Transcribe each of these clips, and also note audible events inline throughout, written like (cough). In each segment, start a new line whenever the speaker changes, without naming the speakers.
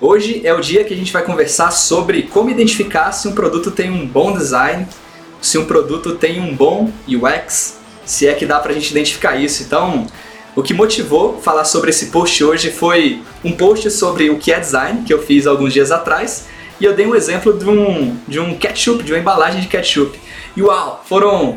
Hoje é o dia que a gente vai conversar sobre como identificar se um produto tem um bom design, se um produto tem um bom UX, se é que dá pra gente identificar isso. Então, o que motivou falar sobre esse post hoje foi um post sobre o que é design, que eu fiz alguns dias atrás, e eu dei um exemplo de um, de um ketchup, de uma embalagem de ketchup. E uau, foram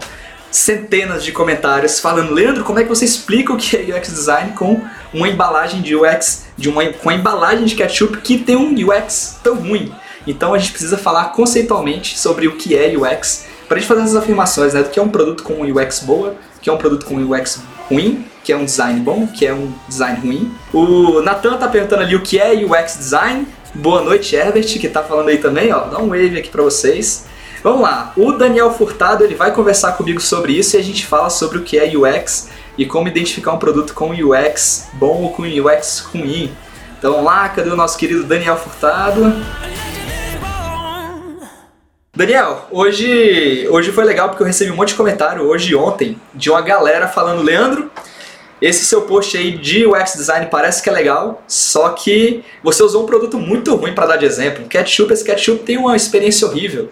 centenas de comentários falando, Leandro, como é que você explica o que é UX design com uma embalagem de UX, de uma, com a embalagem de ketchup que tem um UX tão ruim? Então a gente precisa falar conceitualmente sobre o que é UX para a gente fazer essas afirmações, né, do que é um produto com UX boa, que é um produto com UX ruim, que é um design bom, que é um design ruim. O Nathan tá perguntando ali o que é UX design. Boa noite, Herbert, que tá falando aí também, ó. Dá um wave aqui para vocês. Vamos lá, o Daniel Furtado ele vai conversar comigo sobre isso e a gente fala sobre o que é UX e como identificar um produto com UX bom ou com UX ruim. Então vamos lá, cadê o nosso querido Daniel Furtado? Daniel, hoje, hoje foi legal porque eu recebi um monte de comentário hoje e ontem de uma galera falando, Leandro, esse seu post aí de UX design parece que é legal, só que você usou um produto muito ruim para dar de exemplo. Ketchup, esse ketchup tem uma experiência horrível.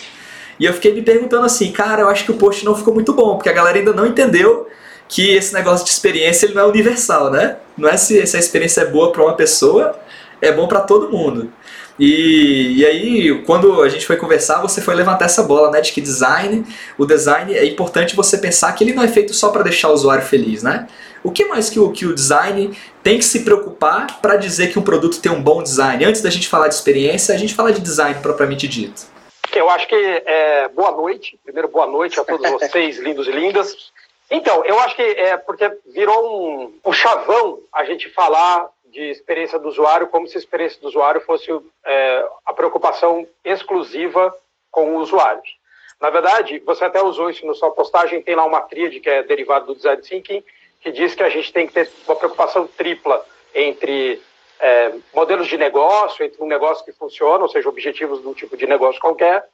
E eu fiquei me perguntando assim, cara, eu acho que o post não ficou muito bom, porque a galera ainda não entendeu que esse negócio de experiência ele não é universal, né? Não é se, se a experiência é boa para uma pessoa, é bom para todo mundo. E, e aí, quando a gente foi conversar, você foi levantar essa bola, né? De que design, o design é importante você pensar que ele não é feito só para deixar o usuário feliz, né? O que mais que o, que o design tem que se preocupar para dizer que um produto tem um bom design? Antes da gente falar de experiência, a gente fala de design propriamente dito.
Eu acho que é, boa noite. Primeiro, boa noite a todos vocês, lindos e lindas. Então, eu acho que é porque virou um, um chavão a gente falar de experiência do usuário como se a experiência do usuário fosse é, a preocupação exclusiva com os usuários. Na verdade, você até usou isso na sua postagem, tem lá uma tríade que é derivada do design thinking, que diz que a gente tem que ter uma preocupação tripla entre é, modelos de negócio, entre um negócio que funciona, ou seja, objetivos do tipo de negócio qualquer,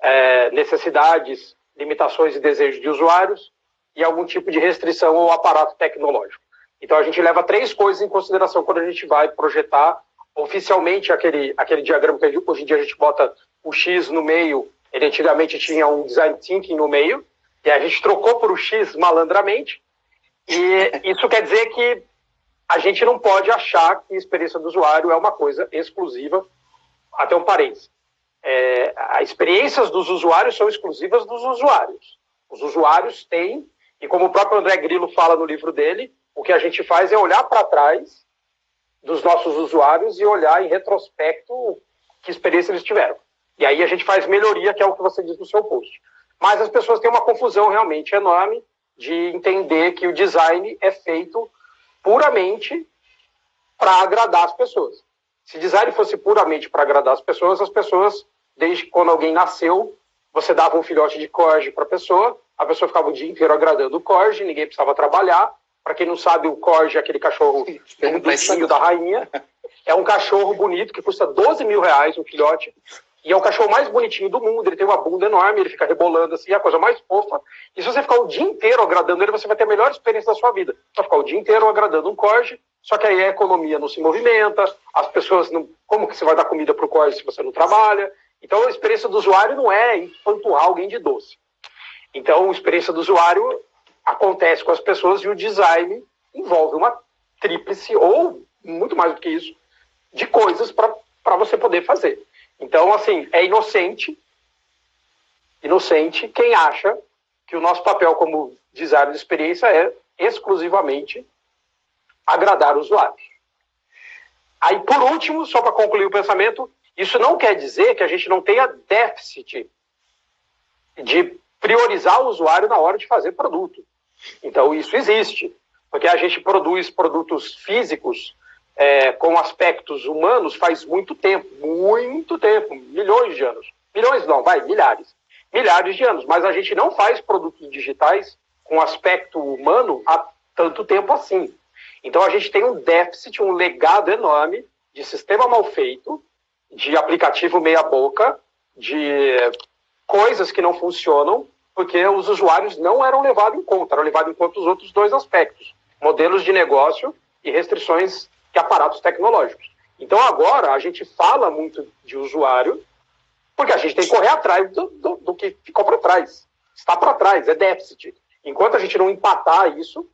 é, necessidades, limitações e desejos de usuários e algum tipo de restrição ou aparato tecnológico. Então a gente leva três coisas em consideração quando a gente vai projetar oficialmente aquele, aquele diagrama que hoje em dia a gente bota o X no meio, ele antigamente tinha um design thinking no meio, e a gente trocou por o X malandramente, e isso quer dizer que a gente não pode achar que experiência do usuário é uma coisa exclusiva, até um parênteses. É, as experiências dos usuários são exclusivas dos usuários. Os usuários têm, e como o próprio André Grillo fala no livro dele, o que a gente faz é olhar para trás dos nossos usuários e olhar em retrospecto que experiência eles tiveram. E aí a gente faz melhoria, que é o que você diz no seu post. Mas as pessoas têm uma confusão realmente enorme de entender que o design é feito puramente para agradar as pessoas. Se design fosse puramente para agradar as pessoas, as pessoas, desde quando alguém nasceu, você dava um filhote de corge para a pessoa, a pessoa ficava o dia inteiro agradando o corge, ninguém precisava trabalhar. Para quem não sabe, o corge é aquele cachorro bonitinho da rainha. (laughs) É um cachorro bonito que custa 12 mil reais um filhote. E é o cachorro mais bonitinho do mundo, ele tem uma bunda enorme, ele fica rebolando assim, é a coisa mais fofa. E se você ficar o dia inteiro agradando ele, você vai ter a melhor experiência da sua vida. Vai ficar o dia inteiro agradando um corge, só que aí a economia não se movimenta, as pessoas não. Como que você vai dar comida para o corge se você não trabalha? Então a experiência do usuário não é empanturrar alguém de doce. Então a experiência do usuário acontece com as pessoas e o design envolve uma tríplice, ou muito mais do que isso, de coisas para você poder fazer. Então, assim, é inocente, inocente quem acha que o nosso papel como designer de experiência é exclusivamente agradar os usuários. Aí, por último, só para concluir o pensamento, isso não quer dizer que a gente não tenha déficit de priorizar o usuário na hora de fazer produto. Então, isso existe, porque a gente produz produtos físicos é, com aspectos humanos faz muito tempo, muito tempo, milhões de anos. Milhões não, vai, milhares. Milhares de anos. Mas a gente não faz produtos digitais com aspecto humano há tanto tempo assim. Então a gente tem um déficit, um legado enorme de sistema mal feito, de aplicativo meia-boca, de coisas que não funcionam, porque os usuários não eram levados em conta, eram levados em conta os outros dois aspectos: modelos de negócio e restrições que aparatos tecnológicos. Então agora a gente fala muito de usuário, porque a gente tem que correr atrás do, do, do que ficou para trás. Está para trás, é déficit. Enquanto a gente não empatar isso,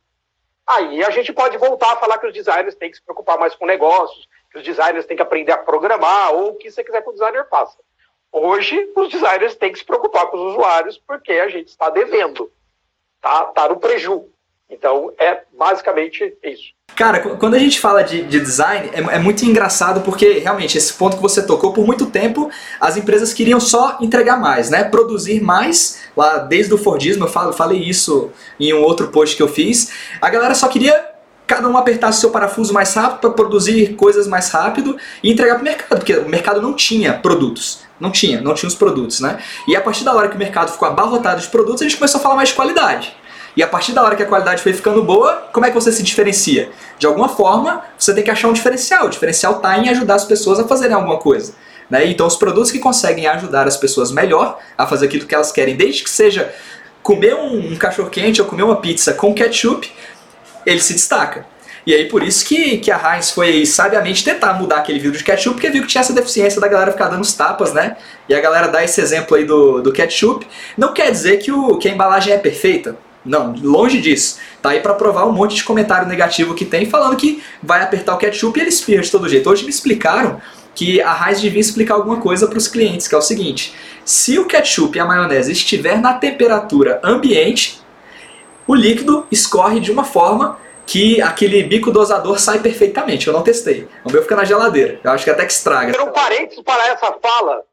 aí a gente pode voltar a falar que os designers têm que se preocupar mais com negócios, que os designers têm que aprender a programar, ou o que você quiser que o designer faça. Hoje, os designers têm que se preocupar com os usuários, porque a gente está devendo. Tá, tá no preju. Então, é basicamente isso.
Cara, quando a gente fala de, de design, é, é, muito engraçado porque, realmente, esse ponto que você tocou, por muito tempo, as empresas queriam só entregar mais, né? Produzir mais. Lá, desde o Fordismo, eu falo, falei isso em um outro post que eu fiz. A galera só queria cada um apertasse seu parafuso mais rápido para produzir coisas mais rápido e entregar para o mercado, porque o mercado não tinha produtos. Não tinha, não tinha os produtos, né? E a partir da hora que o mercado ficou abarrotado de produtos, a gente começou a falar mais de qualidade. E a partir da hora que a qualidade foi ficando boa, como é que você se diferencia? De alguma forma, você tem que achar um diferencial. O diferencial está em ajudar as pessoas a fazerem alguma coisa. Né? Então, os produtos que conseguem ajudar as pessoas melhor a fazer aquilo que elas querem, desde que seja comer um, cachorro-quente ou comer uma pizza com ketchup, ele se destaca. E aí por isso que, que a Heinz foi sabiamente tentar mudar aquele vidro de ketchup, porque viu que tinha essa deficiência da galera ficar dando os tapas, né? E a galera dá esse exemplo aí do, do ketchup. Não quer dizer que, o, que a embalagem é perfeita. Não, longe disso. Tá aí para provar um monte de comentário negativo que tem, falando que vai apertar o ketchup e ele espirra de todo jeito. Hoje me explicaram que a Heinz devia explicar alguma coisa para os clientes, que é o seguinte: se o ketchup e a maionese estiver na temperatura ambiente, o líquido escorre de uma forma que aquele bico dosador sai perfeitamente. Eu não testei. O meu fica na geladeira. Eu acho que até que estraga.
Um parênteses para essa fala.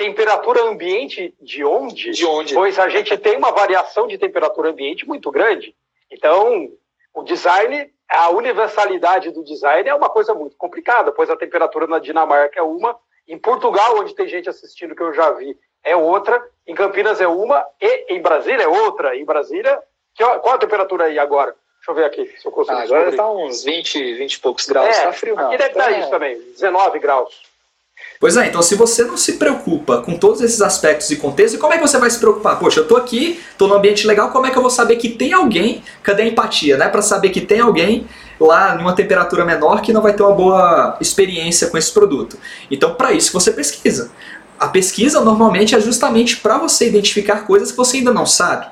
Temperatura ambiente de onde?
De onde?
Pois a gente tem uma variação de temperatura ambiente muito grande. Então, o design, a universalidade do design é uma coisa muito complicada, pois a temperatura na Dinamarca é uma, em Portugal, onde tem gente assistindo que eu já vi, é outra, em Campinas é uma, e em Brasília é outra. Em Brasília, qual a temperatura aí agora? Deixa eu ver aqui se eu consigo. Ah,
agora está uns 20, 20 e poucos graus. É, tá frio,
não. Aqui deve estar tá é. isso também, 19 graus.
Pois é, então se você não se preocupa com todos esses aspectos e contextos, como é que você vai se preocupar? Poxa, eu tô aqui, tô num ambiente legal, como é que eu vou saber que tem alguém? Cadê a empatia, né? Para saber que tem alguém lá numa temperatura menor que não vai ter uma boa experiência com esse produto. Então, para isso você pesquisa. A pesquisa normalmente é justamente para você identificar coisas que você ainda não sabe.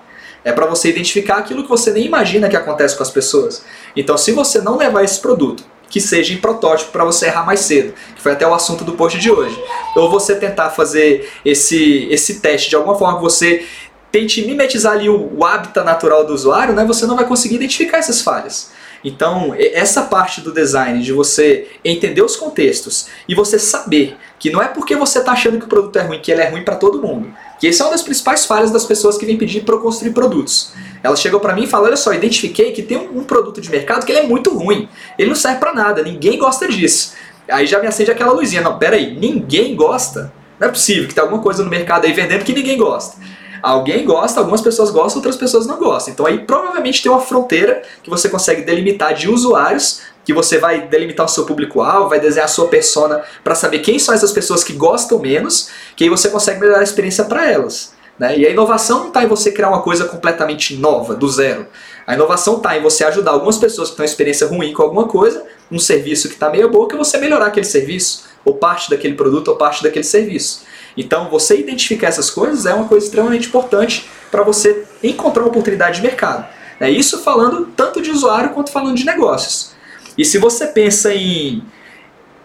É para você identificar aquilo que você nem imagina que acontece com as pessoas. Então, se você não levar esse produto, que seja em protótipo para você errar mais cedo, que foi até o assunto do post de hoje, ou você tentar fazer esse, esse teste de alguma forma que você tente mimetizar ali o, o natural do usuário, né, você não vai conseguir identificar essas falhas. Então, essa parte do design, de você entender os contextos e você saber que não é porque você está achando que o produto é ruim, que ele é ruim para todo mundo. Que esse é uma das principais falhas das pessoas que vêm pedir para eu construir produtos. Elas chegam para mim e falam: olha só, identifiquei que tem um, um, produto de mercado que ele é muito ruim. Ele não serve para nada, ninguém gosta disso. Aí já me acende aquela luzinha: não, peraí, ninguém gosta? Não é possível que tem alguma coisa no mercado aí vendendo que ninguém gosta. Alguém gosta, algumas pessoas gostam, outras pessoas não gostam. Então aí provavelmente tem uma fronteira que você consegue delimitar de usuários, que você vai delimitar o seu público-alvo, vai desenhar a sua persona para saber quem são essas pessoas que gostam menos, que aí você consegue melhorar a experiência para elas. Né? E a inovação não está em você criar uma coisa completamente nova, do zero. A inovação está em você ajudar algumas pessoas que têm uma experiência ruim com alguma coisa, um serviço que está meio boca, você melhorar aquele serviço, ou parte daquele produto, ou parte daquele serviço. Então, você identificar essas coisas é uma coisa extremamente importante para você encontrar uma oportunidade de mercado. É isso falando tanto de usuário quanto falando de negócios. E se você pensa em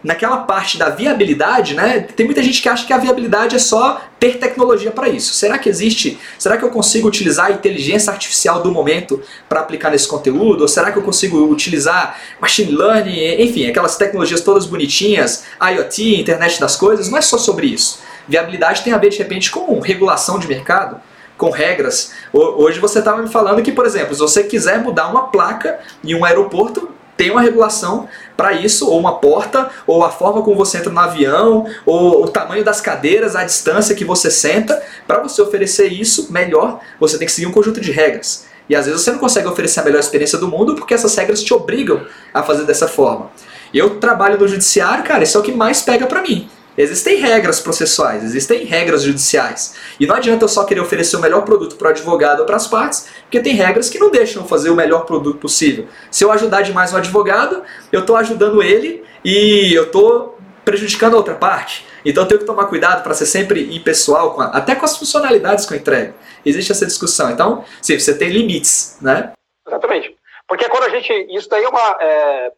naquela parte da viabilidade, né? Tem muita gente que acha que a viabilidade é só ter tecnologia para isso. Será que existe? Será que eu consigo utilizar a inteligência artificial do momento para aplicar nesse conteúdo? Ou será que eu consigo utilizar machine learning, enfim, aquelas tecnologias todas bonitinhas, IoT, internet das coisas? Não é só sobre isso. Viabilidade tem a ver, de repente, com regulação de mercado, com regras. Hoje você estava me falando que, por exemplo, se você quiser mudar uma placa em um aeroporto, tem uma regulação para isso, ou uma porta, ou a forma como você entra no avião, ou o tamanho das cadeiras, a distância que você senta. Para você oferecer isso melhor, você tem que seguir um conjunto de regras. E às vezes você não consegue oferecer a melhor experiência do mundo porque essas regras te obrigam a fazer dessa forma. Eu trabalho no judiciário, cara, isso é o que mais pega para mim. Existem regras processuais, existem regras judiciais. E não adianta eu só querer oferecer o melhor produto para o advogado ou para as partes, porque tem regras que não deixam fazer o melhor produto possível. Se eu ajudar demais o advogado, eu estou ajudando ele e eu estou prejudicando a outra parte. Então eu tenho que tomar cuidado para ser sempre impessoal, até com as funcionalidades que eu entrego. Existe essa discussão. Então, sim, você tem limites, né?
Exatamente. Porque quando a gente. Isso daí é uma. É,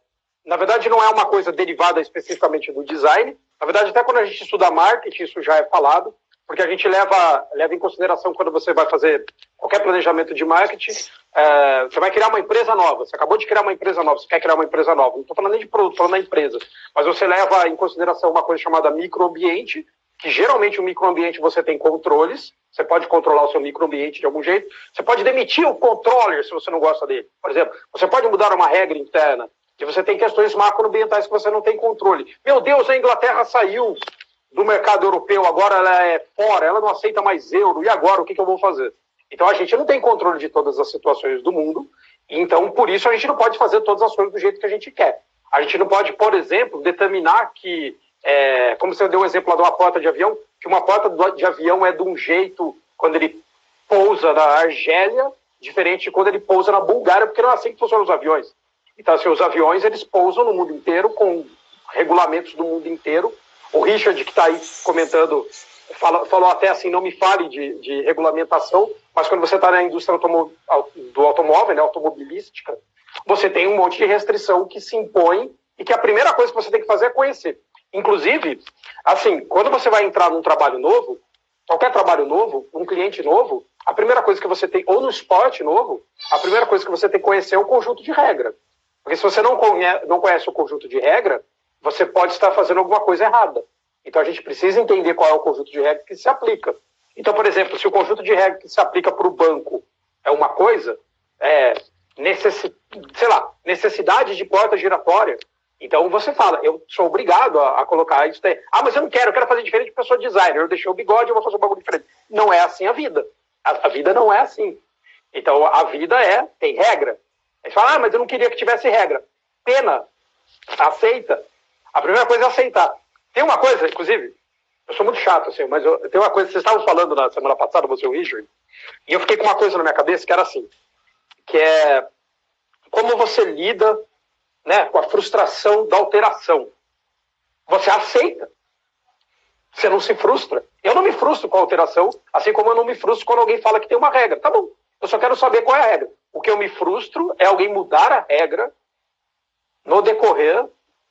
na verdade, não é uma coisa derivada especificamente do design, na verdade, até quando a gente estuda marketing, isso já é falado, porque a gente leva, leva em consideração quando você vai fazer qualquer planejamento de marketing, é, você vai criar uma empresa nova, você acabou de criar uma empresa nova, você quer criar uma empresa nova, não estou falando nem de produto, falando da empresa, mas você leva em consideração uma coisa chamada microambiente, que geralmente o microambiente você tem controles, você pode controlar o seu microambiente de algum jeito, você pode demitir o controller se você não gosta dele, por exemplo, você pode mudar uma regra interna, que você tem questões macroambientais que você não tem controle. Meu Deus, a Inglaterra saiu do mercado europeu, agora ela é fora, ela não aceita mais euro, e agora o que, que eu vou fazer? Então a gente não tem controle de todas as situações do mundo, então por isso a gente não pode fazer todas as coisas do jeito que a gente quer. A gente não pode, por exemplo, determinar que, é, como você deu um exemplo lá de uma porta de avião, que uma porta de avião é de um jeito quando ele pousa na Argélia, diferente de quando ele pousa na Bulgária, porque não é assim que funcionam os aviões. Então, assim, os aviões eles pousam no mundo inteiro com regulamentos do mundo inteiro. O Richard, que está aí comentando, fala, falou até assim: não me fale de, de regulamentação, mas quando você está na indústria do automóvel, né, automobilística, você tem um monte de restrição que se impõe e que a primeira coisa que você tem que fazer é conhecer. Inclusive, assim, quando você vai entrar num trabalho novo, qualquer trabalho novo, um cliente novo, a primeira coisa que você tem, ou no esporte novo, a primeira coisa que você tem que conhecer é o conjunto de regras. Porque se você não conhece, não conhece o conjunto de regra, você pode estar fazendo alguma coisa errada. Então a gente precisa entender qual é o conjunto de regra que se aplica. Então, por exemplo, se o conjunto de regra que se aplica para o banco é uma coisa, é, necessi sei lá, necessidade de porta giratória, então você fala, eu sou obrigado a, a colocar isso daí. Ah, mas eu não quero, eu quero fazer diferente porque eu sou designer, eu deixei o bigode, eu vou fazer um bagulho diferente. Não é assim a vida. A, a vida não é assim. Então a vida é, tem regra. Aí fala, ah, mas eu não queria que tivesse regra. Pena. Aceita. A primeira coisa é aceitar. Tem uma coisa, inclusive, eu sou muito chato, assim, mas eu, tem uma coisa, vocês estavam falando na semana passada, você e o Richard, e eu fiquei com uma coisa na minha cabeça que era assim, que é como você lida né, com a frustração da alteração. Você aceita. Você não se frustra. Eu não me frustro com a alteração, assim como eu não me frustro quando alguém fala que tem uma regra. Tá bom, eu só quero saber qual é a regra. O que eu me frustro é alguém mudar a regra no decorrer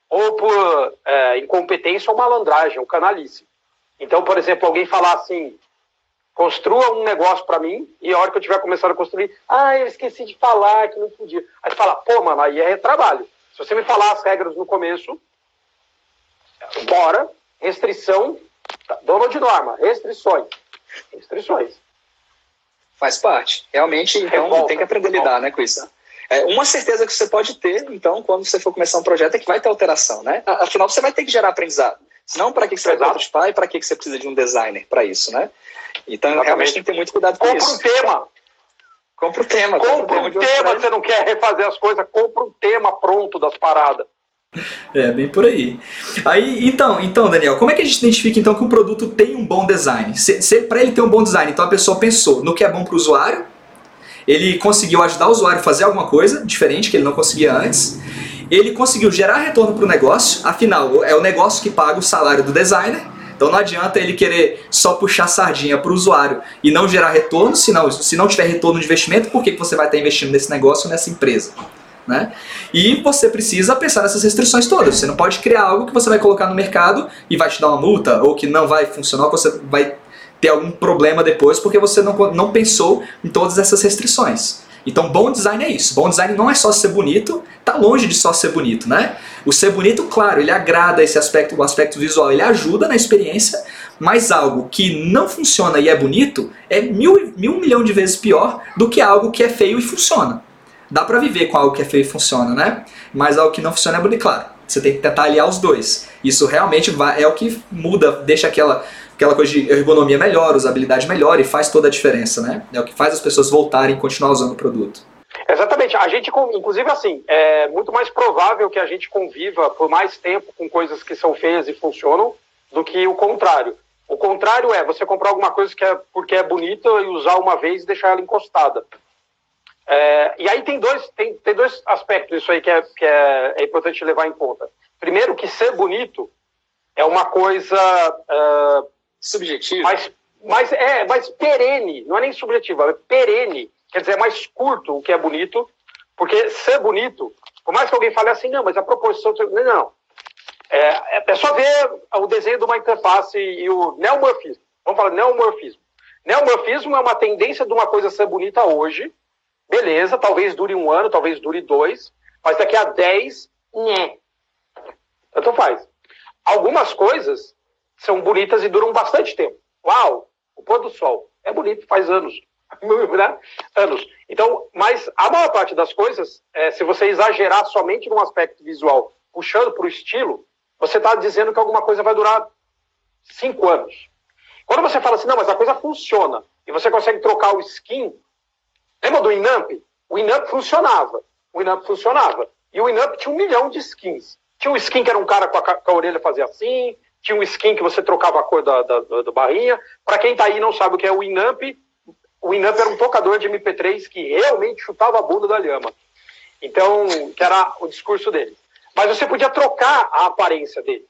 ou por é, incompetência ou malandragem, ou canalice. Então, por exemplo, alguém falar assim, construa um negócio para mim e a hora que eu tiver começando a construir, ah, eu esqueci de falar que não podia. Aí você fala, pô, mano, aí é trabalho. Se você me falar as regras no começo, bora, restrição, dono de norma, restrições. Restrições.
Faz parte. Realmente, então, Revolta. tem que aprender a lidar né, com isso. É, uma certeza que você pode ter, então, quando você for começar um projeto, é que vai ter alteração, né? Afinal, você vai ter que gerar aprendizado. Senão, para que, que você vai prototipar e para que, que você precisa de um designer para isso, né? Então, Exatamente. realmente tem que ter muito cuidado com
compra
isso.
Um tema. Compra um tema. Compra um tema. tema você não quer refazer as coisas, compra um tema pronto das paradas.
É, bem por aí. Aí, então, então, Daniel, como é que a gente identifica então que um produto tem um bom design? Se, se para ele ter um bom design, então a pessoa pensou no que é bom para o usuário, ele conseguiu ajudar o usuário a fazer alguma coisa diferente que ele não conseguia antes, ele conseguiu gerar retorno para o negócio, afinal, é o negócio que paga o salário do designer, então não adianta ele querer só puxar sardinha para o usuário e não gerar retorno, se não, se não tiver retorno de investimento, por que, que você vai estar investindo nesse negócio, nessa empresa? Né? E você precisa pensar nessas restrições todas. Você não pode criar algo que você vai colocar no mercado e vai te dar uma multa, ou que não vai funcionar, que você vai ter algum problema depois porque você não, não pensou em todas essas restrições. Então, bom design é isso. Bom design não é só ser bonito, tá longe de só ser bonito, né? O ser bonito, claro, ele agrada esse aspecto, o aspecto visual, ele ajuda na experiência, mas algo que não funciona e é bonito é mil, mil milhão de vezes pior do que algo que é feio e funciona. Dá pra viver com algo que é feio e funciona, né? Mas algo que não funciona é bonito, claro. Você tem que tentar aliar os dois. Isso realmente vai, é o que muda, deixa aquela, aquela coisa de ergonomia melhor, usabilidade melhor e faz toda a diferença, né? É o que faz as pessoas voltarem e continuar usando o produto.
Exatamente. A gente, inclusive, assim, é muito mais provável que a gente conviva por mais tempo com coisas que são feias e funcionam do que o contrário. O contrário é você comprar alguma coisa que é porque é bonita e usar uma vez e deixar ela encostada. É, e aí tem dois, tem, tem dois aspectos isso aí que, é, que é, é importante levar em conta. Primeiro, que ser bonito é uma coisa uh,
subjetiva,
mas, mas é mais perene, não é nem subjetiva, é perene, quer dizer, é mais curto o que é bonito, porque ser bonito, por mais que alguém fale assim, não, mas a proposição, não, não. É, é, é só ver o desenho de uma interface e o neomorfismo. Vamos falar neomorfismo. Neomorfismo é uma tendência de uma coisa ser bonita hoje, beleza, talvez dure um ano, talvez dure dois, mas daqui a dez, né. Tanto faz. Algumas coisas são bonitas e duram bastante tempo. Uau, o pôr do sol é bonito, faz anos. (laughs) né? Anos. Então, mas a maior parte das coisas, é, se você exagerar somente num aspecto visual, puxando para o estilo, você está dizendo que alguma coisa vai durar cinco anos. Quando você fala assim, não, mas a coisa funciona, e você consegue trocar o skin, lembra do Inamp? O Inamp funcionava. O Inamp funcionava. E o Inamp tinha um milhão de skins. Tinha um skin que era um cara com a, com a orelha fazia assim, tinha um skin que você trocava a cor da, da, da barrinha. Para quem está aí e não sabe o que é o Inamp, o Inamp era um tocador de MP3 que realmente chutava a bunda da lhama. Então, que era o discurso dele. Mas você podia trocar a aparência dele.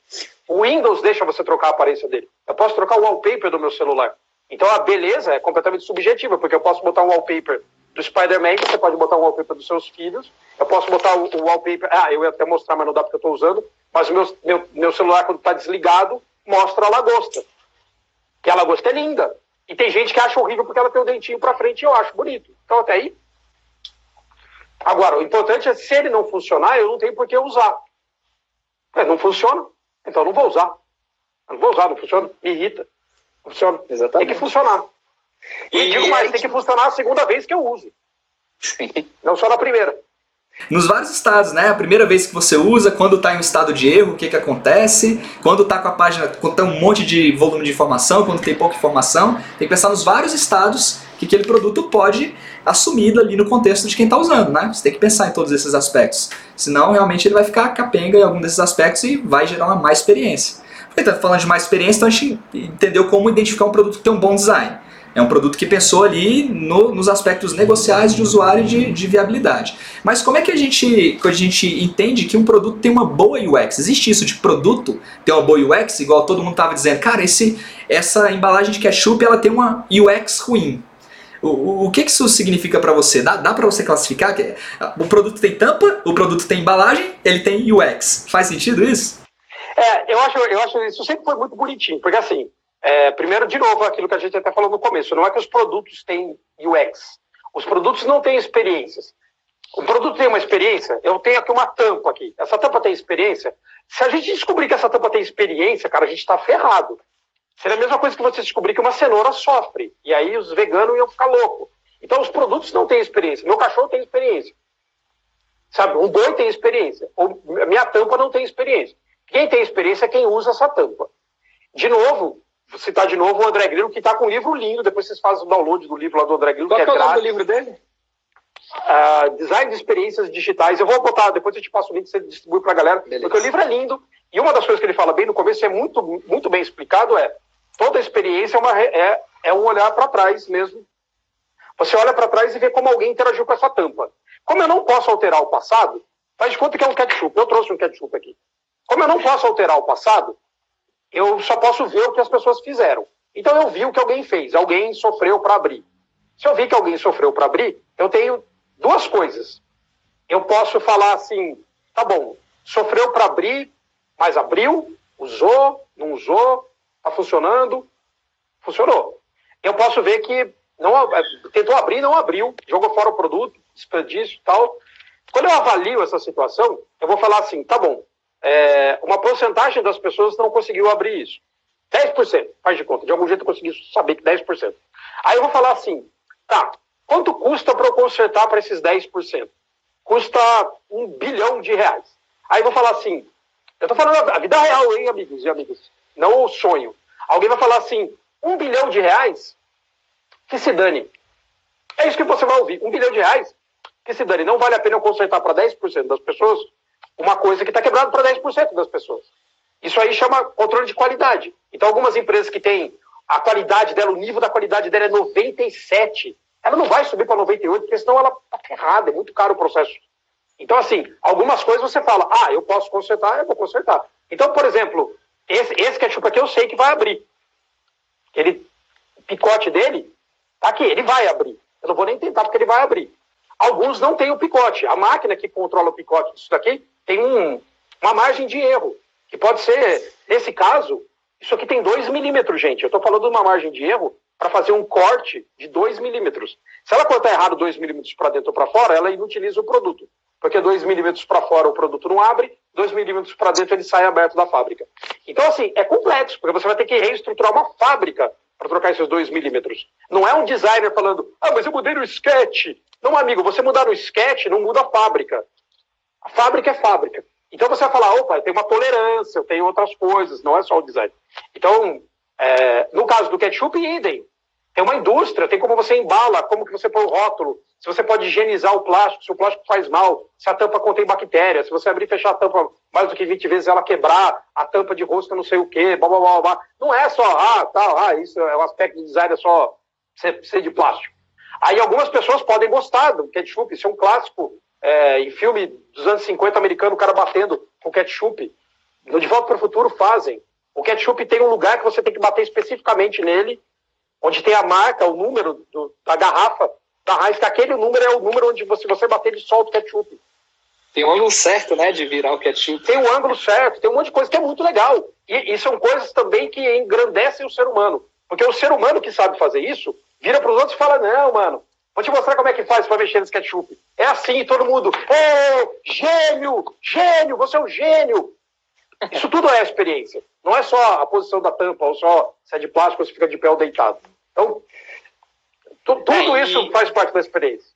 O Windows deixa você trocar a aparência dele. Eu posso trocar o wallpaper do meu celular. Então a beleza é completamente subjetiva, porque eu posso botar um wallpaper do Spider-Man, você pode botar um wallpaper dos seus filhos. Eu posso botar o, o wallpaper. Ah, eu ia até mostrar, mas não dá porque eu estou usando. Mas o meu, meu, meu celular, quando está desligado, mostra a lagosta. Que a lagosta é linda. E tem gente que acha horrível porque ela tem o dentinho para frente e eu acho bonito. Então até aí. Agora, o importante é se ele não funcionar, eu não tenho por que usar. É, não funciona, então eu não vou usar. Eu não vou usar, não funciona, me irrita. Funciona. Exatamente. Tem que funcionar. E, e digo mais, tem que funcionar a segunda vez que eu use. Sim. Não só na primeira.
Nos vários estados, né? A primeira vez que você usa, quando está em um estado de erro, o que, que acontece? Quando está com a página, quando tem um monte de volume de informação, quando tem pouca informação, tem que pensar nos vários estados que aquele produto pode assumir ali no contexto de quem está usando, né? Você tem que pensar em todos esses aspectos. Senão, realmente, ele vai ficar capenga em algum desses aspectos e vai gerar uma má experiência. Tá falando de má experiência, então a gente entendeu como identificar um produto que tem um bom design. É um produto que pensou ali no, nos aspectos negociais de usuário e de, de, viabilidade. Mas como é que a gente, a gente entende que um produto tem uma boa UX? Existe isso de produto ter uma boa UX? Igual todo mundo estava dizendo, cara, esse, essa embalagem de ketchup ela tem uma UX ruim. O, o, o que isso significa para você? Dá, dá para você classificar que o produto tem tampa, o produto tem embalagem, ele tem UX. Faz sentido isso?
É, eu acho, eu acho isso sempre foi muito bonitinho, porque assim, é, primeiro, de novo, aquilo que a gente até falou no começo, não é que os produtos têm UX. Os produtos não têm experiências. O produto tem uma experiência, eu tenho aqui uma tampa aqui. Essa tampa tem experiência. Se a gente descobrir que essa tampa tem experiência, cara, a gente está ferrado. Seria a mesma coisa que você descobrir que uma cenoura sofre. E aí os veganos iam ficar loucos. Então os produtos não têm experiência. Meu cachorro tem experiência. Sabe, um boi tem experiência. Ou minha tampa não tem experiência. Quem tem experiência é quem usa essa tampa. De novo, citar de novo o André Grilo, que está com um livro lindo. Depois vocês fazem o download do livro lá do André Grilo.
Qual
que
é, é o nome do livro dele?
Uh, design de experiências digitais. Eu vou botar, depois eu te passo o link, você distribui para a galera. Beleza. Porque o livro é lindo. E uma das coisas que ele fala bem no começo, é muito, muito bem explicado, é toda experiência é, uma, é, é um olhar para trás mesmo. Você olha para trás e vê como alguém interagiu com essa tampa. Como eu não posso alterar o passado, faz de conta que é um ketchup. Eu trouxe um ketchup aqui. Como eu não posso alterar o passado, eu só posso ver o que as pessoas fizeram. Então eu vi o que alguém fez, alguém sofreu para abrir. Se eu vi que alguém sofreu para abrir, eu tenho duas coisas. Eu posso falar assim, tá bom, sofreu para abrir, mas abriu, usou, não usou, está funcionando, funcionou. Eu posso ver que não tentou abrir, não abriu, jogou fora o produto, desperdício e tal. Quando eu avalio essa situação, eu vou falar assim, tá bom, é, uma porcentagem das pessoas não conseguiu abrir isso. 10%, faz de conta, de algum jeito eu consegui saber que 10%. Aí eu vou falar assim, tá, quanto custa para eu consertar para esses 10%? Custa um bilhão de reais. Aí eu vou falar assim, eu estou falando a vida real, hein, amigos e amigas, não o sonho. Alguém vai falar assim, um bilhão de reais, que se dane. É isso que você vai ouvir, um bilhão de reais, que se dane. Não vale a pena eu consertar para 10% das pessoas uma coisa que está quebrada para 10% das pessoas. Isso aí chama controle de qualidade. Então, algumas empresas que têm a qualidade dela, o nível da qualidade dela é 97, ela não vai subir para 98, porque senão ela está ferrada, é muito caro o processo. Então, assim, algumas coisas você fala, ah, eu posso consertar, eu vou consertar. Então, por exemplo, esse, esse ketchup aqui eu sei que vai abrir. Ele, o picote dele, tá aqui, ele vai abrir. Eu não vou nem tentar, porque ele vai abrir. Alguns não têm o picote. A máquina que controla o picote disso daqui tem um, uma margem de erro, que pode ser, nesse caso, isso aqui tem 2 milímetros, gente. Eu estou falando de uma margem de erro para fazer um corte de 2 milímetros. Se ela cortar errado 2 milímetros para dentro ou para fora, ela inutiliza o produto. Porque 2 milímetros para fora o produto não abre, 2 milímetros para dentro ele sai aberto da fábrica. Então, assim, é complexo, porque você vai ter que reestruturar uma fábrica para trocar esses 2 milímetros. Não é um designer falando, ah, mas eu mudei no sketch. Não, amigo, você mudar no sketch não muda a fábrica. A fábrica é fábrica. Então você vai falar, opa, tem uma tolerância, tenho outras coisas, não é só o design. Então, é, no caso do ketchup, idem. Tem uma indústria, tem como você embala, como que você põe o rótulo, se você pode higienizar o plástico, se o plástico faz mal, se a tampa contém bactéria, se você abrir e fechar a tampa mais do que 20 vezes ela quebrar, a tampa de rosca não sei o quê, blá, blá, blá, blá. Não é só, ah, tá, ah, isso é o aspecto de design, é só ser, ser de plástico. Aí algumas pessoas podem gostar do ketchup, isso é um clássico é, em filme dos anos 50 americano, o cara batendo com ketchup. No De Volta para o Futuro fazem. O ketchup tem um lugar que você tem que bater especificamente nele, onde tem a marca, o número do, da garrafa da Heinz, que aquele número é o número onde você, você bater, ele solta o ketchup.
Tem um ângulo certo, né, de virar o ketchup.
Tem um ângulo certo, tem um monte de coisa que é muito legal. E, e são coisas também que engrandecem o ser humano. Porque o ser humano que sabe fazer isso, vira para os outros e fala, não, mano, vou te mostrar como é que faz para mexer nesse ketchup. É assim, todo mundo, é, gênio, gênio, você é um gênio. Isso tudo é experiência. Não é só a posição da tampa, ou só se é de plástico ou se fica de pé ou deitado. Então, tudo é, isso faz parte da experiência.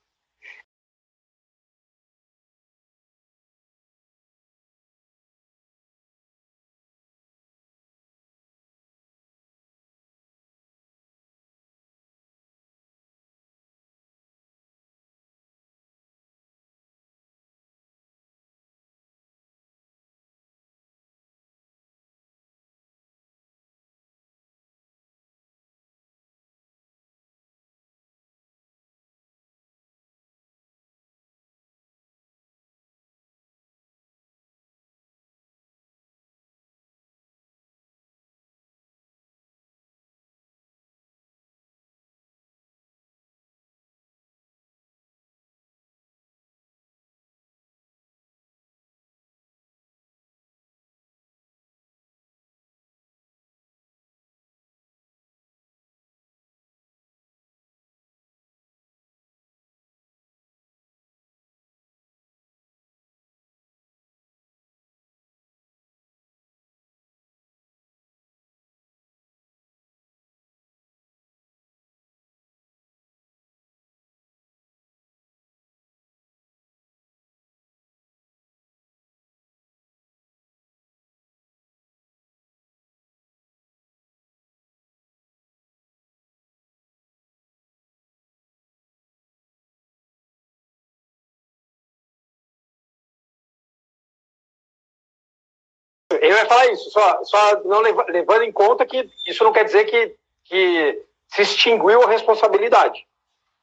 Eu ia falar isso, só, só não levando em conta que isso não quer dizer que, que se extinguiu a responsabilidade.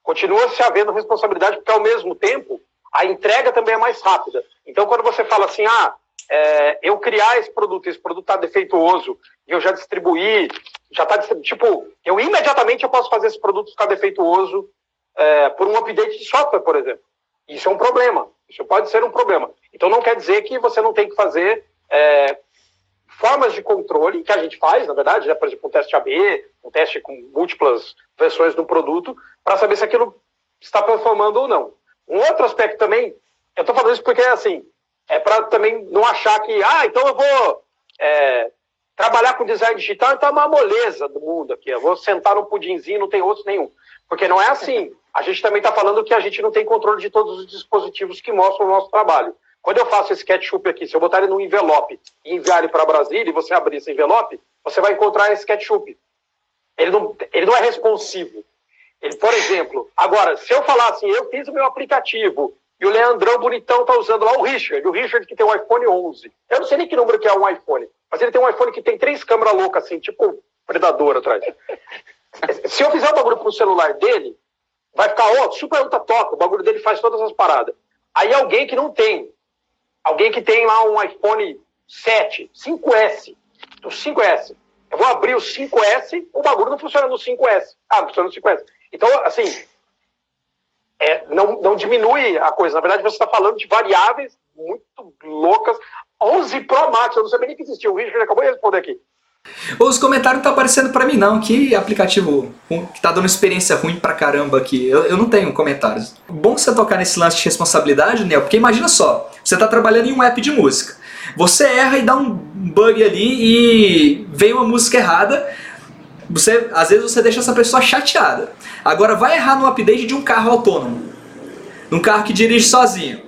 Continua se havendo responsabilidade, porque ao mesmo tempo a entrega também é mais rápida. Então, quando você fala assim, ah, é, eu criar esse produto, esse produto está defeituoso, e eu já distribuí, já está tipo, eu imediatamente eu posso fazer esse produto ficar defeituoso é, por um update de software, por exemplo. Isso é um problema. Isso pode ser um problema. Então, não quer dizer que você não tem que fazer é, formas de controle que a gente faz, na verdade, né? por exemplo, um teste AB, um teste com múltiplas versões do produto, para saber se aquilo está performando ou não. Um outro aspecto também, eu estou falando isso porque, assim, é para também não achar que, ah, então eu vou é, trabalhar com design digital, então é uma moleza do mundo aqui, eu vou sentar no pudinzinho, não tem outro nenhum. Porque não é assim. A gente também está falando que a gente não tem controle de todos os dispositivos que mostram o nosso trabalho. Quando eu faço esse ketchup aqui, se eu botar ele num envelope e enviar ele para Brasília e você abrir esse envelope, você vai encontrar esse ketchup. Ele não, ele não é responsivo. Ele, por exemplo, agora, se eu falar assim, eu fiz o meu aplicativo e o Leandrão bonitão tá usando lá o Richard, o Richard que tem um iPhone 11. Eu não sei nem que número que é um iPhone, mas ele tem um iPhone que tem três câmeras loucas assim, tipo predador atrás. (laughs) Se eu fizer o bagulho pro celular dele, vai ficar, ó, oh, super ultra top, o bagulho dele faz todas as paradas. Aí alguém que não tem, alguém que tem lá um iPhone 7, 5S, o 5S, eu vou abrir o 5S, o bagulho não funciona no 5S. Ah, não funciona no 5S. Então, assim, é, não, não diminui a coisa. Na verdade, você está falando de variáveis muito loucas. 11 Pro Max, eu não sabia nem que existia. O Richard acabou de responder aqui.
Os comentários não estão tá aparecendo para mim, não. Que aplicativo que tá dando experiência ruim pra caramba aqui. Eu, eu não tenho comentários. Bom você tocar nesse lance de responsabilidade, Nel, porque imagina só: você tá trabalhando em um app de música. Você erra e dá um bug ali e vem uma música errada. Você, às vezes você deixa essa pessoa chateada. Agora vai errar no update de um carro autônomo. Num carro que dirige sozinho.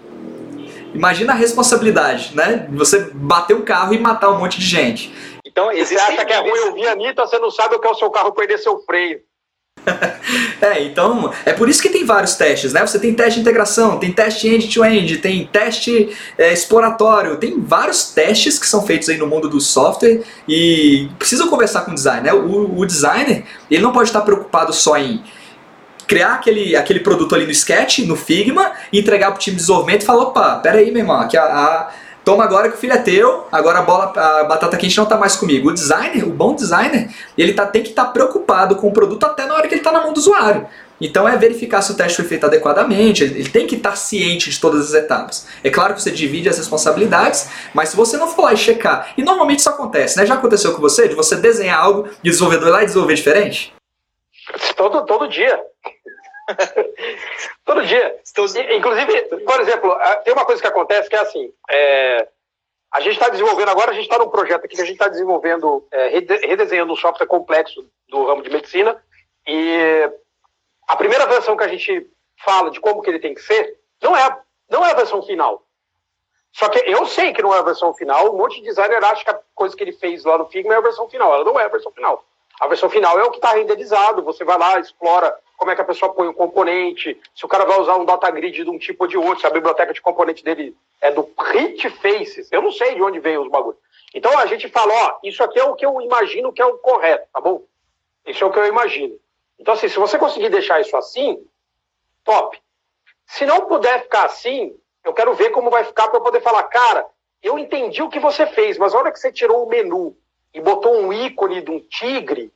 Imagina a responsabilidade, né? Você bater um carro e matar um monte de gente.
Então, você acha que é ruim ouvir a Anitta, você não sabe o que é o seu carro perder seu freio. (laughs)
é, então, é por isso que tem vários testes, né? Você tem teste de integração, tem teste end-to-end, -end, tem teste é, exploratório, tem vários testes que são feitos aí no mundo do software e precisa conversar com o designer, né? O, o designer, ele não pode estar preocupado só em criar aquele, aquele produto ali no Sketch, no Figma, entregar para o time de desenvolvimento e falar, opa, pera aí, meu irmão, aqui a, a toma agora que o filho é teu, agora a bola, a batata quente não está mais comigo. O designer, o bom designer, ele tá, tem que estar tá preocupado com o produto até na hora que ele está na mão do usuário. Então é verificar se o teste foi feito adequadamente, ele tem que estar tá ciente de todas as etapas. É claro que você divide as responsabilidades, mas se você não for lá e checar, e normalmente isso acontece, né? Já aconteceu com você, de você desenhar algo e o desenvolvedor ir lá e desenvolver diferente?
Todo, todo dia. (laughs) Todo dia. Inclusive, por exemplo, tem uma coisa que acontece que é assim: é, a gente está desenvolvendo agora, a gente está num projeto aqui que a gente está desenvolvendo, é, redesenhando um software complexo do ramo de medicina. E a primeira versão que a gente fala de como que ele tem que ser não é, não é a versão final. Só que eu sei que não é a versão final, um monte de designer acha que a coisa que ele fez lá no Figma é a versão final. Ela não é a versão final. A versão final é o que está renderizado, você vai lá, explora como é que a pessoa põe um componente, se o cara vai usar um data grid de um tipo ou de outro, se a biblioteca de componente dele é do Hit Faces, eu não sei de onde veio os bagulhos. Então a gente fala, ó, isso aqui é o que eu imagino que é o correto, tá bom? Isso é o que eu imagino. Então assim, se você conseguir deixar isso assim, top. Se não puder ficar assim, eu quero ver como vai ficar para poder falar, cara, eu entendi o que você fez, mas a hora que você tirou o menu e botou um ícone de um tigre,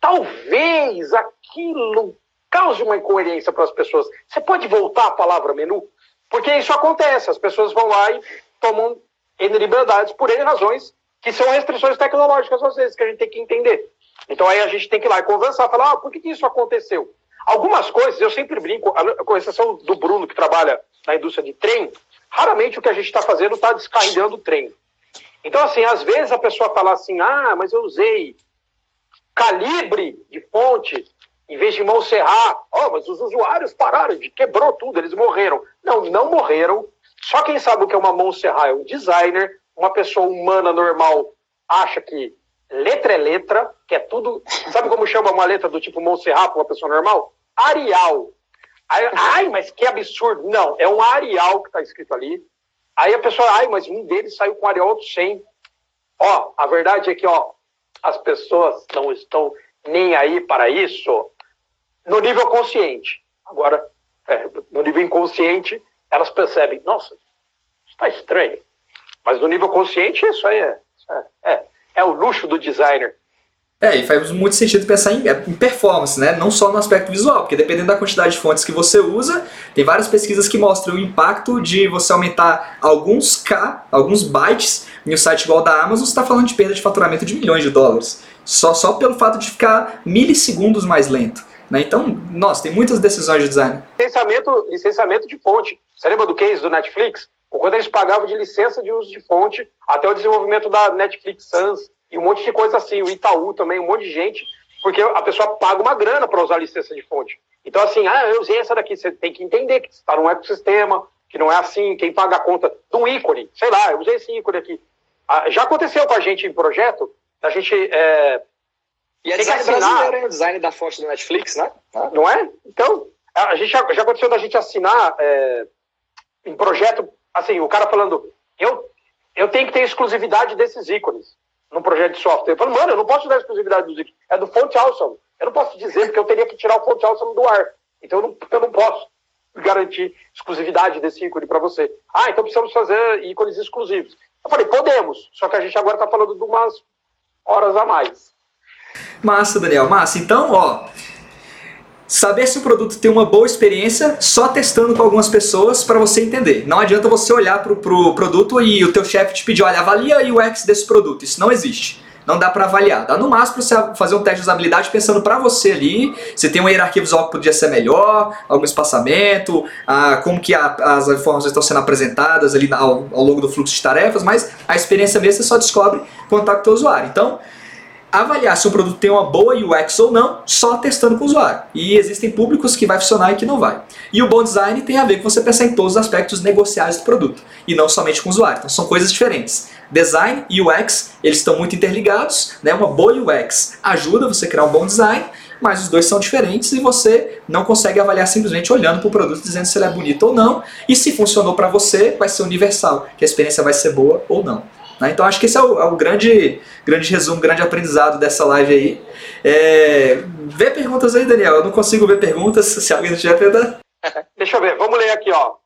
talvez aquilo cause uma incoerência para as pessoas. Você pode voltar a palavra menu? Porque isso acontece, as pessoas vão lá e tomam N liberdades por N razões, que são restrições tecnológicas às vezes, que a gente tem que entender. Então aí a gente tem que ir lá e conversar, falar, ah, por que, que isso aconteceu? Algumas coisas, eu sempre brinco, com exceção do Bruno, que trabalha na indústria de trem, raramente o que a gente está fazendo está descarregando o trem. Então, assim, às vezes a pessoa fala assim, ah, mas eu usei calibre de fonte em vez de Montserrat, oh, mas os usuários pararam, quebrou tudo, eles morreram. Não, não morreram. Só quem sabe o que é uma Montserrat é um designer, uma pessoa humana normal acha que letra é letra, que é tudo. Sabe como chama uma letra do tipo Montserrat para uma pessoa normal? Arial. Ai, mas que absurdo. Não, é um Arial que está escrito ali. Aí a pessoa, ai, mas um deles saiu com Arial, outro sem. Ó, a verdade é que, ó, as pessoas não estão nem aí para isso no nível consciente. Agora, é, no nível inconsciente, elas percebem, nossa, está estranho. Mas no nível consciente, isso aí é, é, é, é o luxo do designer.
É, e faz muito sentido pensar em, em, performance, né? Não só no aspecto visual, porque dependendo da quantidade de fontes que você usa, tem várias pesquisas que mostram o impacto de você aumentar alguns K, alguns bytes, em um site igual da Amazon, você está falando de perda de faturamento de milhões de dólares. Só, só pelo fato de ficar milissegundos mais lento. Né? Então, nossa, tem muitas decisões de design.
Licenciamento, licenciamento de fonte. Você lembra do case do Netflix? O quanto eles pagavam de licença de uso de fonte até o desenvolvimento da Netflix Sans e um monte de coisa assim. O Itaú também, um monte de gente, porque a pessoa paga uma grana para usar licença de fonte. Então, assim, ah, eu usei essa daqui. Você tem que entender que está num ecossistema, que não é assim. Quem paga a conta de um ícone, sei lá, eu usei esse ícone aqui. Ah, já aconteceu com a gente em projeto, a gente é,
e é design brasileiro, é design da fonte do Netflix, né?
Não é? Então, a gente já, já aconteceu da gente assinar é, em projeto, assim, o cara falando, eu, eu tenho que ter exclusividade desses ícones num projeto de software. Eu falo, mano, eu não posso dar exclusividade dos ícones. É do Font Awesome. Eu não posso dizer, porque eu teria que tirar o Font Awesome do ar. Então eu não, eu não posso garantir exclusividade desse ícone para você. Ah, então precisamos fazer ícones exclusivos. Eu falei, podemos, só que a gente agora está falando de umas horas a mais.
Massa, Daniel, massa. Então, ó, saber se o produto tem uma boa experiência só testando com algumas pessoas para você entender. Não adianta você olhar para o pro produto e o teu chefe te pedir, olha, avalia o UX desse produto. Isso não existe. Não dá para avaliar. Dá no máximo você fazer um teste de usabilidade pensando para você ali, se tem uma hierarquia visual que podia ser melhor, algum espaçamento, ah, como que a, as informações estão sendo apresentadas ali ao, ao longo do fluxo de tarefas, mas a experiência mesmo você só descobre quando está com o teu usuário. Então, avaliar se o produto tem uma boa UX ou não, só testando com o usuário. E existem públicos que vai funcionar e que não vai. E o bom design tem a ver com você pensar em todos os aspectos negociais do produto, e não somente com o usuário. Então são coisas diferentes. Design e UX, eles estão muito interligados, né? Uma boa UX ajuda você a criar um bom design, mas os dois são diferentes e você não consegue avaliar simplesmente olhando para o produto dizendo se ele é bonito ou não, e se funcionou para você, vai ser universal, que a experiência vai ser boa ou não. Né? Então acho que esse é o, é o, grande, grande resumo, grande aprendizado dessa live aí. É, vê perguntas aí, Daniel. Eu não consigo ver perguntas, se alguém não tiver pergunta. (laughs)
Deixa eu ver, vamos ler aqui, ó.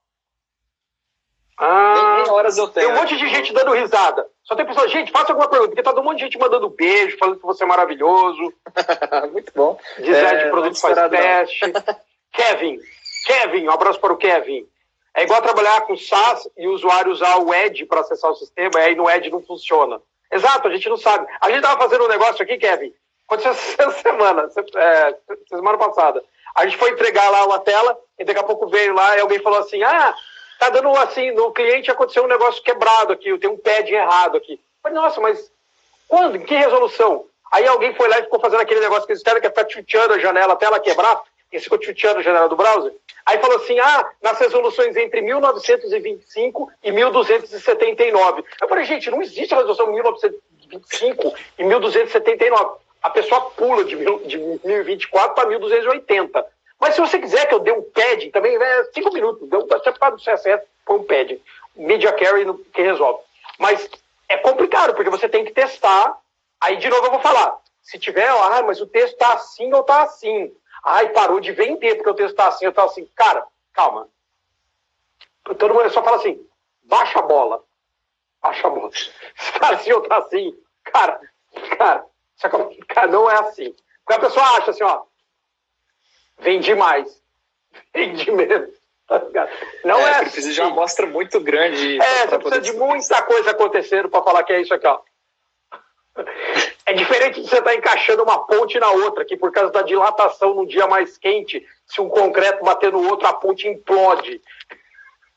Ah, nem, horas eu tenho. Tem um monte de gente dando risada. Só tem pessoas, gente, faça alguma pergunta, porque tá um monte de gente mandando beijo, falando que você é maravilhoso. (laughs)
Muito bom.
Design é, de produto faz teste. (laughs) Kevin, Kevin, um abraço para o Kevin. É igual trabalhar com SaaS e o usuário usar o Edge para acessar o sistema, e aí no Edge não funciona. Exato, a gente não sabe. A gente estava fazendo um negócio aqui, Kevin, aconteceu (laughs) essa semana, é, semana passada. A gente foi entregar lá uma tela, e daqui a pouco veio lá e alguém falou assim: ah, tá dando assim, no cliente aconteceu um negócio quebrado aqui, tem um pad errado aqui. Eu falei, nossa, mas quando? Em que resolução? Aí alguém foi lá e ficou fazendo aquele negócio que eles disseram que é ficar chuteando a janela até ela quebrar, e ficou chuteando a janela do browser. Aí falou assim: ah, nas resoluções entre 1925 e 1279. Eu falei, gente, não existe resolução 1925 e 1279. A pessoa pula de, mil, de 1024 para 1280. Mas se você quiser que eu dê um pad, também é 5 minutos. Deu, você faz do CSS, põe um pad. Media carry que resolve. Mas é complicado, porque você tem que testar. Aí, de novo, eu vou falar. Se tiver, ah, mas o texto está assim ou está assim. Ai, parou de vender porque o texto está assim, eu estou assim. Cara, calma. Todo mundo só fala assim, baixa a bola. Baixa a bola. (laughs) Se está assim ou está assim. Cara, cara, cara, não é assim. Porque a pessoa acha assim, ó, vendi mais, (laughs) vendi menos. Tá
não é, é assim. precisa de uma amostra muito grande.
É, você precisa de muita coisa acontecendo para falar que é isso aqui, ó. É diferente de você estar tá encaixando uma ponte na outra, que por causa da dilatação num dia mais quente, se um concreto bater no outro, a ponte implode.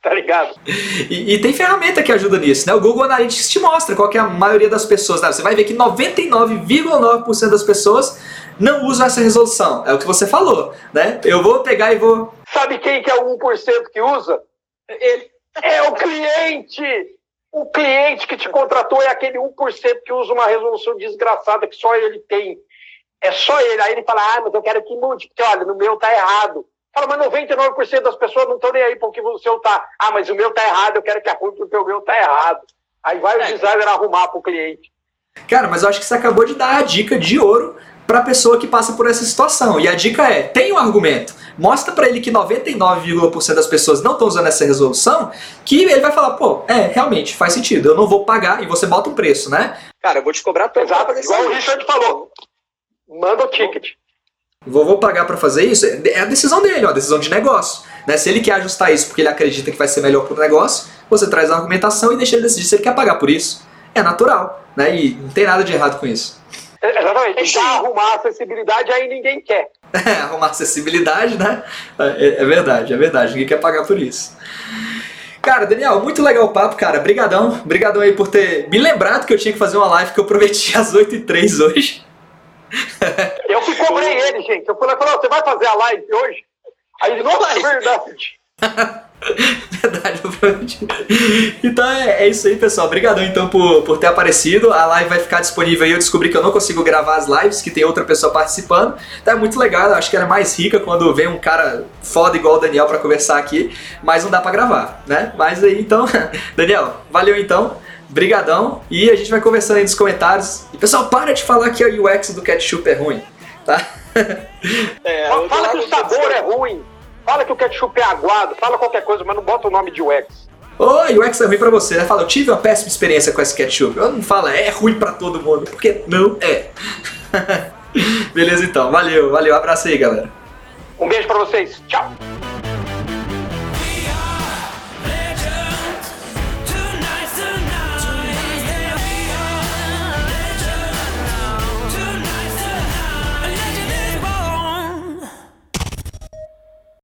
Tá ligado?
E, e, tem ferramenta que ajuda nisso, né? O Google Analytics te mostra qual é a maioria das pessoas. Né? Você vai ver que 99,9% das pessoas não usam essa resolução. É o que você falou, né? Eu vou pegar e vou.
Sabe quem que é o 1% que usa? Ele. É o cliente! O cliente que te contratou é aquele 1% que usa uma resolução desgraçada que só ele tem. É só ele. Aí ele fala, ah, mas eu quero que mude, porque olha, no meu tá errado. Fala, mas 99% das pessoas não estão nem aí porque o seu tá. Ah, mas o meu tá errado, eu quero que arrume porque o meu tá errado. Aí vai é. o designer arrumar para o cliente.
Cara, mas eu acho que você acabou de dar a dica de ouro para a pessoa que passa por essa situação. E a dica é: tem um argumento mostra para ele que 99,% das pessoas não estão usando essa resolução, que ele vai falar, pô, é, realmente, faz sentido, eu não vou pagar, e você bota um preço, né?
Cara, eu vou te cobrar
tanto. Exato, igual o Richard falou. Manda o ticket.
Vou, vou pagar para fazer isso? É a decisão dele, ó, a decisão de negócio. Né? Se ele quer ajustar isso porque ele acredita que vai ser melhor para o negócio, você traz a argumentação e deixa ele decidir se ele quer pagar por isso. É natural, né? E não tem nada de errado com isso.
Exatamente. Já arrumar a acessibilidade aí ninguém quer.
É, (laughs) arrumar acessibilidade, né? É, é, verdade, é verdade. Ninguém quer pagar por isso. Cara, Daniel, muito legal o papo, cara. Brigadão. Brigadão aí por ter me lembrado que eu tinha que fazer uma live que eu prometi às 8 e 3 hoje.
Eu fui cobrei ele, gente. Eu falei, você vai fazer a live hoje? Aí ele, nossa, é verdade. (laughs)
verdade, eu prometi. Então é, é, isso aí, pessoal. Obrigadão então por, por ter aparecido. A live vai ficar disponível aí. Eu descobri que eu não consigo gravar as lives, que tem outra pessoa participando. Então é muito legal. Eu acho que era mais rica quando vem um cara foda igual o Daniel para conversar aqui, mas não dá para gravar, né? Mas aí então, (laughs) Daniel, valeu então. Brigadão. E a gente vai conversando aí nos comentários. E pessoal, para de falar que o UX do ketchup é ruim, tá? (laughs)
É, fala que o sabor é ruim. Fala que o ketchup é aguado. Fala qualquer coisa, mas não bota o nome de UX.
Oi, UX é ruim pra você, né? Fala, eu tive uma péssima experiência com esse ketchup. Eu não falo, é ruim pra todo mundo, porque não é. (laughs) Beleza então, valeu, valeu, abraço aí, galera.
Um beijo pra vocês, tchau.